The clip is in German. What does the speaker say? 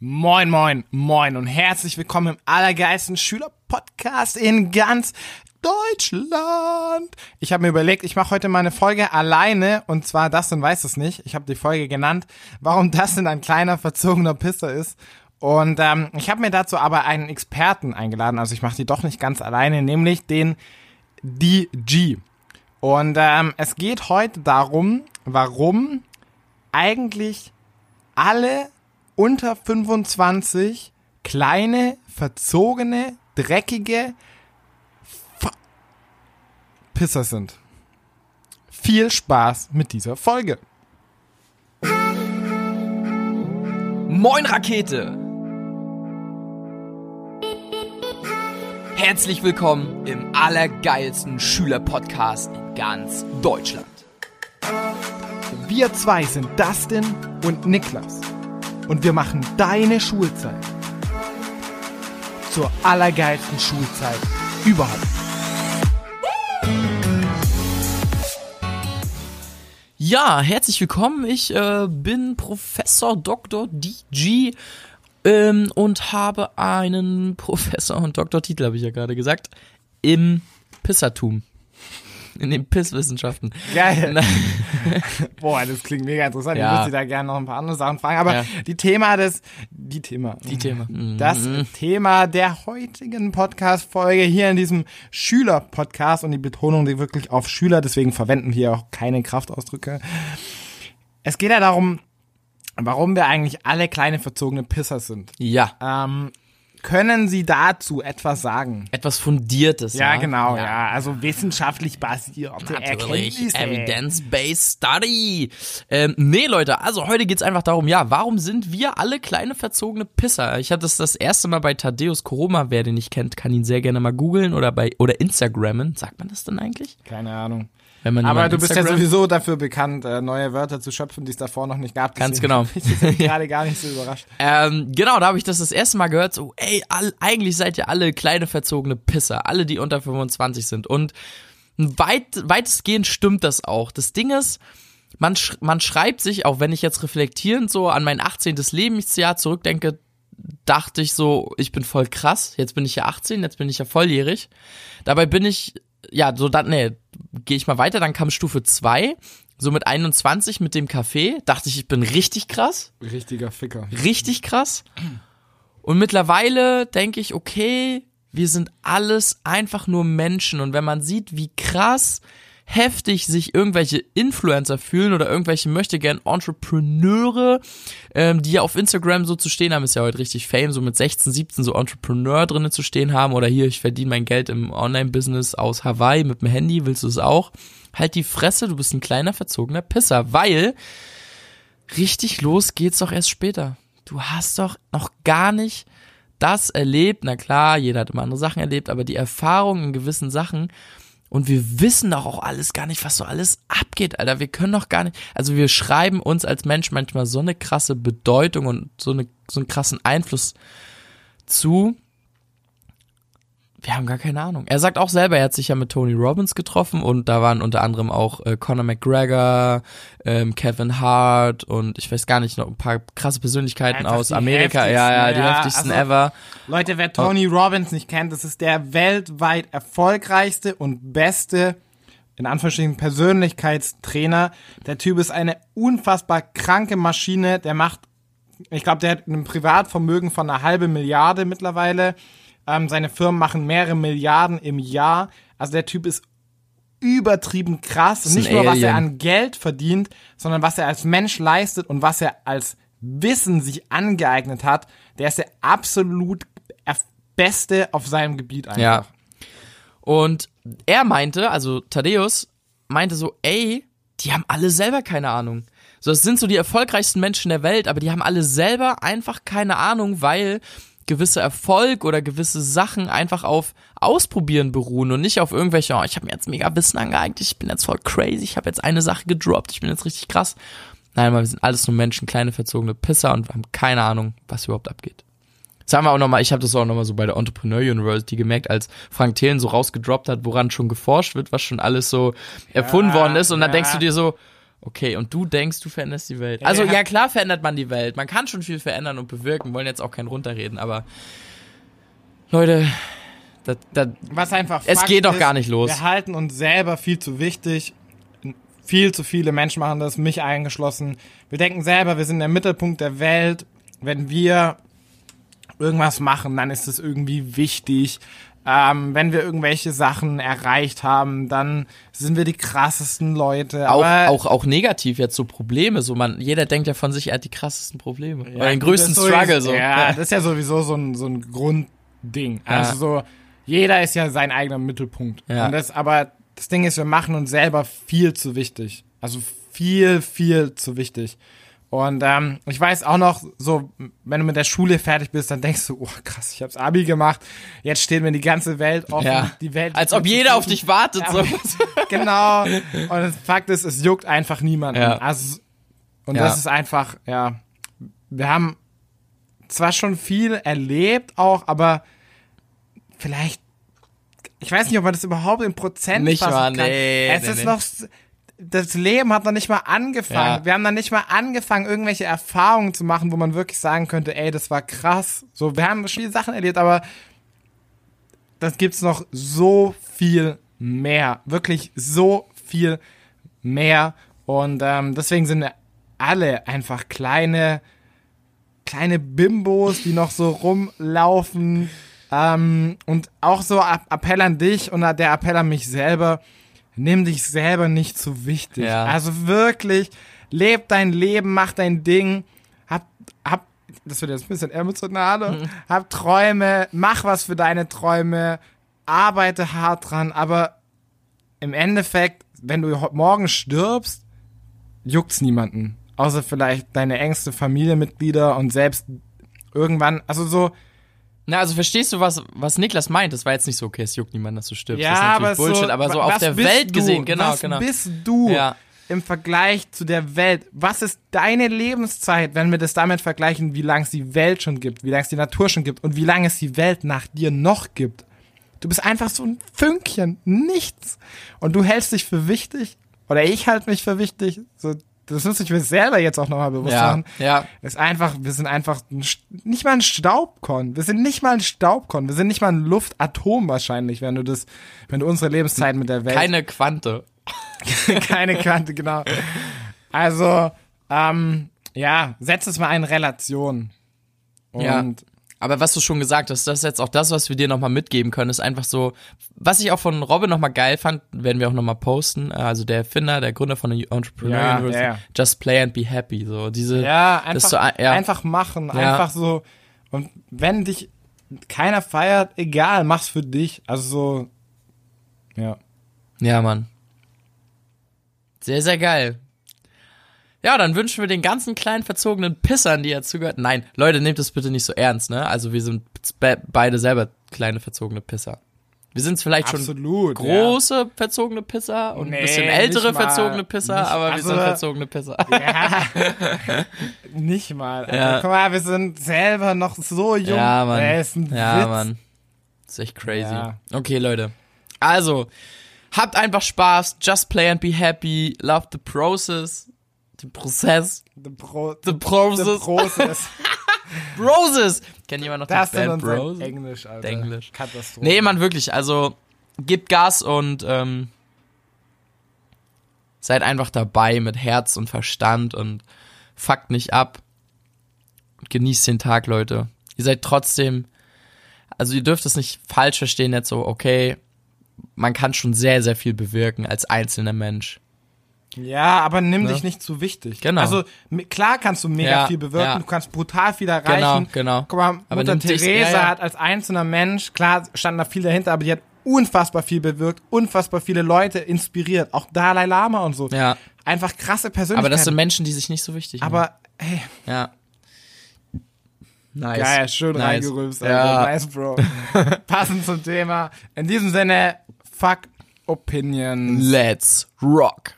Moin, moin, moin und herzlich willkommen im allergeilsten Schülerpodcast in ganz Deutschland. Ich habe mir überlegt, ich mache heute mal eine Folge alleine und zwar Dustin weiß es nicht. Ich habe die Folge genannt, warum Dustin ein kleiner verzogener Pisser ist. Und ähm, ich habe mir dazu aber einen Experten eingeladen, also ich mache die doch nicht ganz alleine, nämlich den DG. Und ähm, es geht heute darum, warum eigentlich alle unter 25 kleine, verzogene, dreckige F Pisser sind. Viel Spaß mit dieser Folge. Moin Rakete! Herzlich willkommen im allergeilsten Schülerpodcast in ganz Deutschland. Wir zwei sind Dustin und Niklas und wir machen deine Schulzeit zur allergeilsten Schulzeit überhaupt. Ja, herzlich willkommen. Ich äh, bin Professor Dr. DG ähm, und habe einen Professor- und Doktortitel, habe ich ja gerade gesagt, im Pissertum in den Pisswissenschaften. Geil. Boah, das klingt mega interessant. Ja. Ich würde da gerne noch ein paar andere Sachen fragen. Aber ja. die Thema des, die Thema. Die Thema. Das mhm. Thema der heutigen Podcast-Folge hier in diesem Schüler-Podcast und die Betonung die wirklich auf Schüler, deswegen verwenden wir auch keine Kraftausdrücke. Es geht ja darum, warum wir eigentlich alle kleine verzogene Pisser sind. Ja. Ähm, können Sie dazu etwas sagen? Etwas Fundiertes. Ja, ja? genau, ja. ja. Also wissenschaftlich basiert. Natürlich. Evidence-based Study. Ähm, nee, Leute, also heute geht's einfach darum, ja, warum sind wir alle kleine verzogene Pisser? Ich hatte das das erste Mal bei Thaddeus Koroma. Wer den nicht kennt, kann ihn sehr gerne mal googeln oder bei oder Instagrammen. Sagt man das denn eigentlich? Keine Ahnung. Aber du bist ja sowieso dafür bekannt, äh, neue Wörter zu schöpfen, die es davor noch nicht gab. Ganz genau. Ich bin gerade gar nicht so überrascht. Ähm, genau, da habe ich das das erste Mal gehört. So, ey, all, eigentlich seid ihr alle kleine verzogene Pisser, alle, die unter 25 sind. Und weit, weitestgehend stimmt das auch. Das Ding ist, man, sch man schreibt sich, auch wenn ich jetzt reflektierend so an mein 18. Lebensjahr zurückdenke, dachte ich so, ich bin voll krass. Jetzt bin ich ja 18, jetzt bin ich ja volljährig. Dabei bin ich ja, so dann, nee, gehe ich mal weiter, dann kam Stufe 2, so mit 21 mit dem Kaffee, dachte ich, ich bin richtig krass. Richtiger Ficker. Richtig krass. Und mittlerweile denke ich, okay, wir sind alles einfach nur Menschen und wenn man sieht, wie krass heftig sich irgendwelche Influencer fühlen oder irgendwelche möchte gern Entrepreneure, ähm, die ja auf Instagram so zu stehen haben, ist ja heute richtig Fame, so mit 16, 17 so Entrepreneur drinnen zu stehen haben oder hier, ich verdiene mein Geld im Online-Business aus Hawaii mit dem Handy, willst du es auch? Halt die Fresse, du bist ein kleiner verzogener Pisser, weil richtig los geht's doch erst später. Du hast doch noch gar nicht das erlebt, na klar, jeder hat immer andere Sachen erlebt, aber die Erfahrung in gewissen Sachen, und wir wissen doch auch alles gar nicht, was so alles abgeht, Alter. Wir können doch gar nicht, also wir schreiben uns als Mensch manchmal so eine krasse Bedeutung und so, eine, so einen krassen Einfluss zu, wir haben gar keine Ahnung. Er sagt auch selber, er hat sich ja mit Tony Robbins getroffen und da waren unter anderem auch äh, Conor McGregor, ähm, Kevin Hart und ich weiß gar nicht noch ein paar krasse Persönlichkeiten Einfach aus Amerika. Ja, ja, die ja, heftigsten also, ever. Leute, wer Tony oh. Robbins nicht kennt, das ist der weltweit erfolgreichste und beste in Anführungsstrichen Persönlichkeitstrainer. Der Typ ist eine unfassbar kranke Maschine. Der macht, ich glaube, der hat ein Privatvermögen von einer halben Milliarde mittlerweile ähm, seine Firmen machen mehrere Milliarden im Jahr. Also der Typ ist übertrieben krass. Nicht nur, Alien. was er an Geld verdient, sondern was er als Mensch leistet und was er als Wissen sich angeeignet hat. Der ist der absolut Beste auf seinem Gebiet einfach. Ja. Und er meinte, also Thaddeus, meinte so, ey, die haben alle selber keine Ahnung. So, es sind so die erfolgreichsten Menschen der Welt, aber die haben alle selber einfach keine Ahnung, weil gewisse Erfolg oder gewisse Sachen einfach auf Ausprobieren beruhen und nicht auf irgendwelche, oh, ich habe mir jetzt mega Wissen angeeignet, ich bin jetzt voll crazy, ich habe jetzt eine Sache gedroppt, ich bin jetzt richtig krass. Nein, wir sind alles nur Menschen, kleine verzogene Pisser und haben keine Ahnung, was überhaupt abgeht. Das haben wir auch nochmal, ich habe das auch nochmal so bei der Entrepreneur University gemerkt, als Frank Thelen so rausgedroppt hat, woran schon geforscht wird, was schon alles so erfunden ja, worden ist. Und dann denkst du dir so, Okay, und du denkst, du veränderst die Welt. Also ja. ja, klar verändert man die Welt. Man kann schon viel verändern und bewirken, wollen jetzt auch keinen runterreden, aber Leute, das, das, Was einfach Es Fakt geht doch gar nicht los. Wir halten uns selber viel zu wichtig. Viel zu viele Menschen machen das, mich eingeschlossen. Wir denken selber, wir sind der Mittelpunkt der Welt. Wenn wir irgendwas machen, dann ist es irgendwie wichtig. Ähm, wenn wir irgendwelche Sachen erreicht haben, dann sind wir die krassesten Leute. auch, Aber auch, auch negativ jetzt so Probleme, so man, jeder denkt ja von sich, er hat die krassesten Probleme. Ja, Oder den größten ist Struggle sowieso- so. Ja, das ist ja sowieso so ein, so ein Grundding. Also Ja. so, jeder ist ja sein eigener Mittelpunkt. Ja. Und das, aber das Ding ist, wir machen uns selber viel zu wichtig. Also viel, viel zu wichtig. Und ähm, ich weiß auch noch, so, wenn du mit der Schule fertig bist, dann denkst du, oh krass, ich hab's Abi gemacht, jetzt steht mir die ganze Welt offen. Ja. Die Welt Als ob jeder auf dich wartet. Ja, so. genau. Und das Fakt ist, es juckt einfach niemanden. Ja. Also, und Ja. das ist einfach, ja. Wir haben zwar schon viel erlebt auch, aber vielleicht, ich weiß nicht, ob man das überhaupt in Prozent Nicht fassen mal, kann. nee, Es nee, ist nee. noch, das Leben hat noch nicht mal angefangen. Ja. Wir haben noch nicht mal angefangen, irgendwelche Erfahrungen zu machen, wo man wirklich sagen könnte, ey, das war krass. So, wir haben schon viele Sachen erlebt, aber das gibt's noch so viel mehr. Wirklich so viel mehr. Und ähm, deswegen sind wir alle einfach kleine, kleine Bimbos, die noch so rumlaufen. Ähm, und auch so Appell an dich und der Appell an mich selber. Nimm dich selber nicht zu wichtig. Ja. Also wirklich, leb dein Leben, mach dein Ding. Hab, hab, das wird jetzt ein bisschen emotional. Hab Träume, mach was für deine Träume, arbeite hart dran, aber im Endeffekt, wenn du morgen stirbst, juckt's niemanden. Außer vielleicht deine engste Familienmitglieder und selbst irgendwann, also so, Na, also verstehst du, was, was Niklas meint? Das war jetzt nicht so, okay, es juckt niemand, dass du stirbst. ja, das ist aber natürlich Bullshit, so, aber so auf der Welt du? gesehen, genau, was genau. bist du Ja. im Vergleich zu der Welt? Was ist deine Lebenszeit, wenn wir das damit vergleichen, wie lange es die Welt schon gibt, wie lange es die Natur schon gibt und wie lange es die Welt nach dir noch gibt? Du bist einfach so ein Fünkchen, nichts. Und du hältst dich für wichtig, oder ich halte mich für wichtig, so, das muss ich mir selber jetzt auch nochmal bewusst Ja, machen. ja. ist einfach, wir sind einfach ein, nicht mal ein Staubkorn. Wir sind nicht mal ein Staubkorn. Wir sind nicht mal ein Luftatom wahrscheinlich, wenn du das, wenn du unsere Lebenszeit mit der Welt Keine Quante. keine Quante, genau. Also, ähm, ja, setz es mal in Relation. Und Ja. Aber was du schon gesagt hast, das ist jetzt auch das, was wir dir nochmal mitgeben können, ist einfach so, was ich auch von Robin nochmal geil fand, werden wir auch nochmal posten, also der Erfinder, der Gründer von der Entrepreneur Ja, University, ja, ja. just play and be happy, so diese, ja, einfach, ja. einfach machen, einfach so. Und wenn dich keiner feiert, egal, mach's für dich. Also so, ja. Ja, Mann. Sehr, sehr geil. Ja, dann wünschen wir den ganzen kleinen verzogenen Pissern, die ja zugehört. Nein, Leute, nehmt das bitte nicht so ernst, ne? Also wir sind be beide selber kleine verzogene Pisser. Wir sind vielleicht schon Absolut. große verzogene Pisser und Nee, ein bisschen ältere mal. verzogene Pisser, Nicht- aber also- wir sind verzogene Pisser. Ja. Nicht mal. Alter. Ja. Guck mal, wir sind selber noch so jung. Ja, Mann. Das ist Ja, Witz. Mann. Das ist echt crazy. Ja. Okay, Leute. Also, habt einfach Spaß, just play and be happy, love the process, den Prozess, The, Pro the the process, Process. Roses. Kennt jemand noch Das die Band Bros? Englisch, Alter. Englisch. Katastrophe. Nee, Mann, wirklich, also, gebt Gas und, ähm, seid einfach dabei mit Herz und Verstand und fuckt nicht ab. Und genießt den Tag, Leute. Ihr seid trotzdem, also ihr dürft es nicht falsch verstehen, jetzt so, okay, man kann schon sehr, sehr viel bewirken als einzelner Mensch. Ja, aber nimm Ne? dich nicht zu wichtig. Genau. Also klar kannst du mega Ja, viel bewirken, ja. du kannst brutal viel erreichen. Genau, genau. Guck mal, Aber Mutter nimm dich- Teresa ja, hat als einzelner Mensch, klar standen da viel dahinter, aber die hat unfassbar viel bewirkt, unfassbar viele Leute inspiriert, auch Dalai Lama und so. Ja. Einfach krasse Persönlichkeiten. Aber das sind Menschen, die sich nicht so wichtig nehmen. aber hey, ja. Nice. geil, schön Nice. reingerülpst, Alter. Ja. Nice, Bro. Passend zum Thema. In diesem Sinne, fuck Opinions. Let's rock.